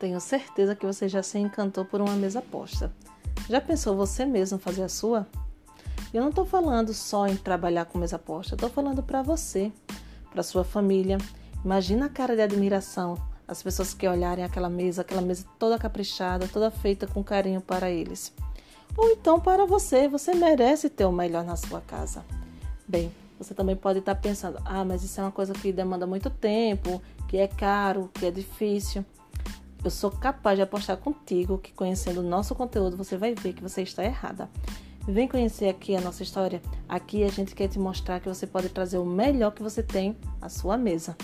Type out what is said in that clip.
Tenho certeza que você já se encantou por uma mesa posta. Já pensou você mesmo fazer a sua? Eu não estou falando só em trabalhar com mesa posta, estou falando para você, para sua família. Imagina a cara de admiração, as pessoas que olharem aquela mesa, aquela mesa toda caprichada, toda feita com carinho para eles. Ou então para você, você merece ter o melhor na sua casa. Bem, você também pode estar pensando: ah, mas isso é uma coisa que demanda muito tempo, que é caro, que é difícil. Eu sou capaz de apostar contigo que conhecendo o nosso conteúdo você vai ver que você está errada. Vem conhecer aqui a nossa história. Aqui a gente quer te mostrar que você pode trazer o melhor que você tem à sua mesa.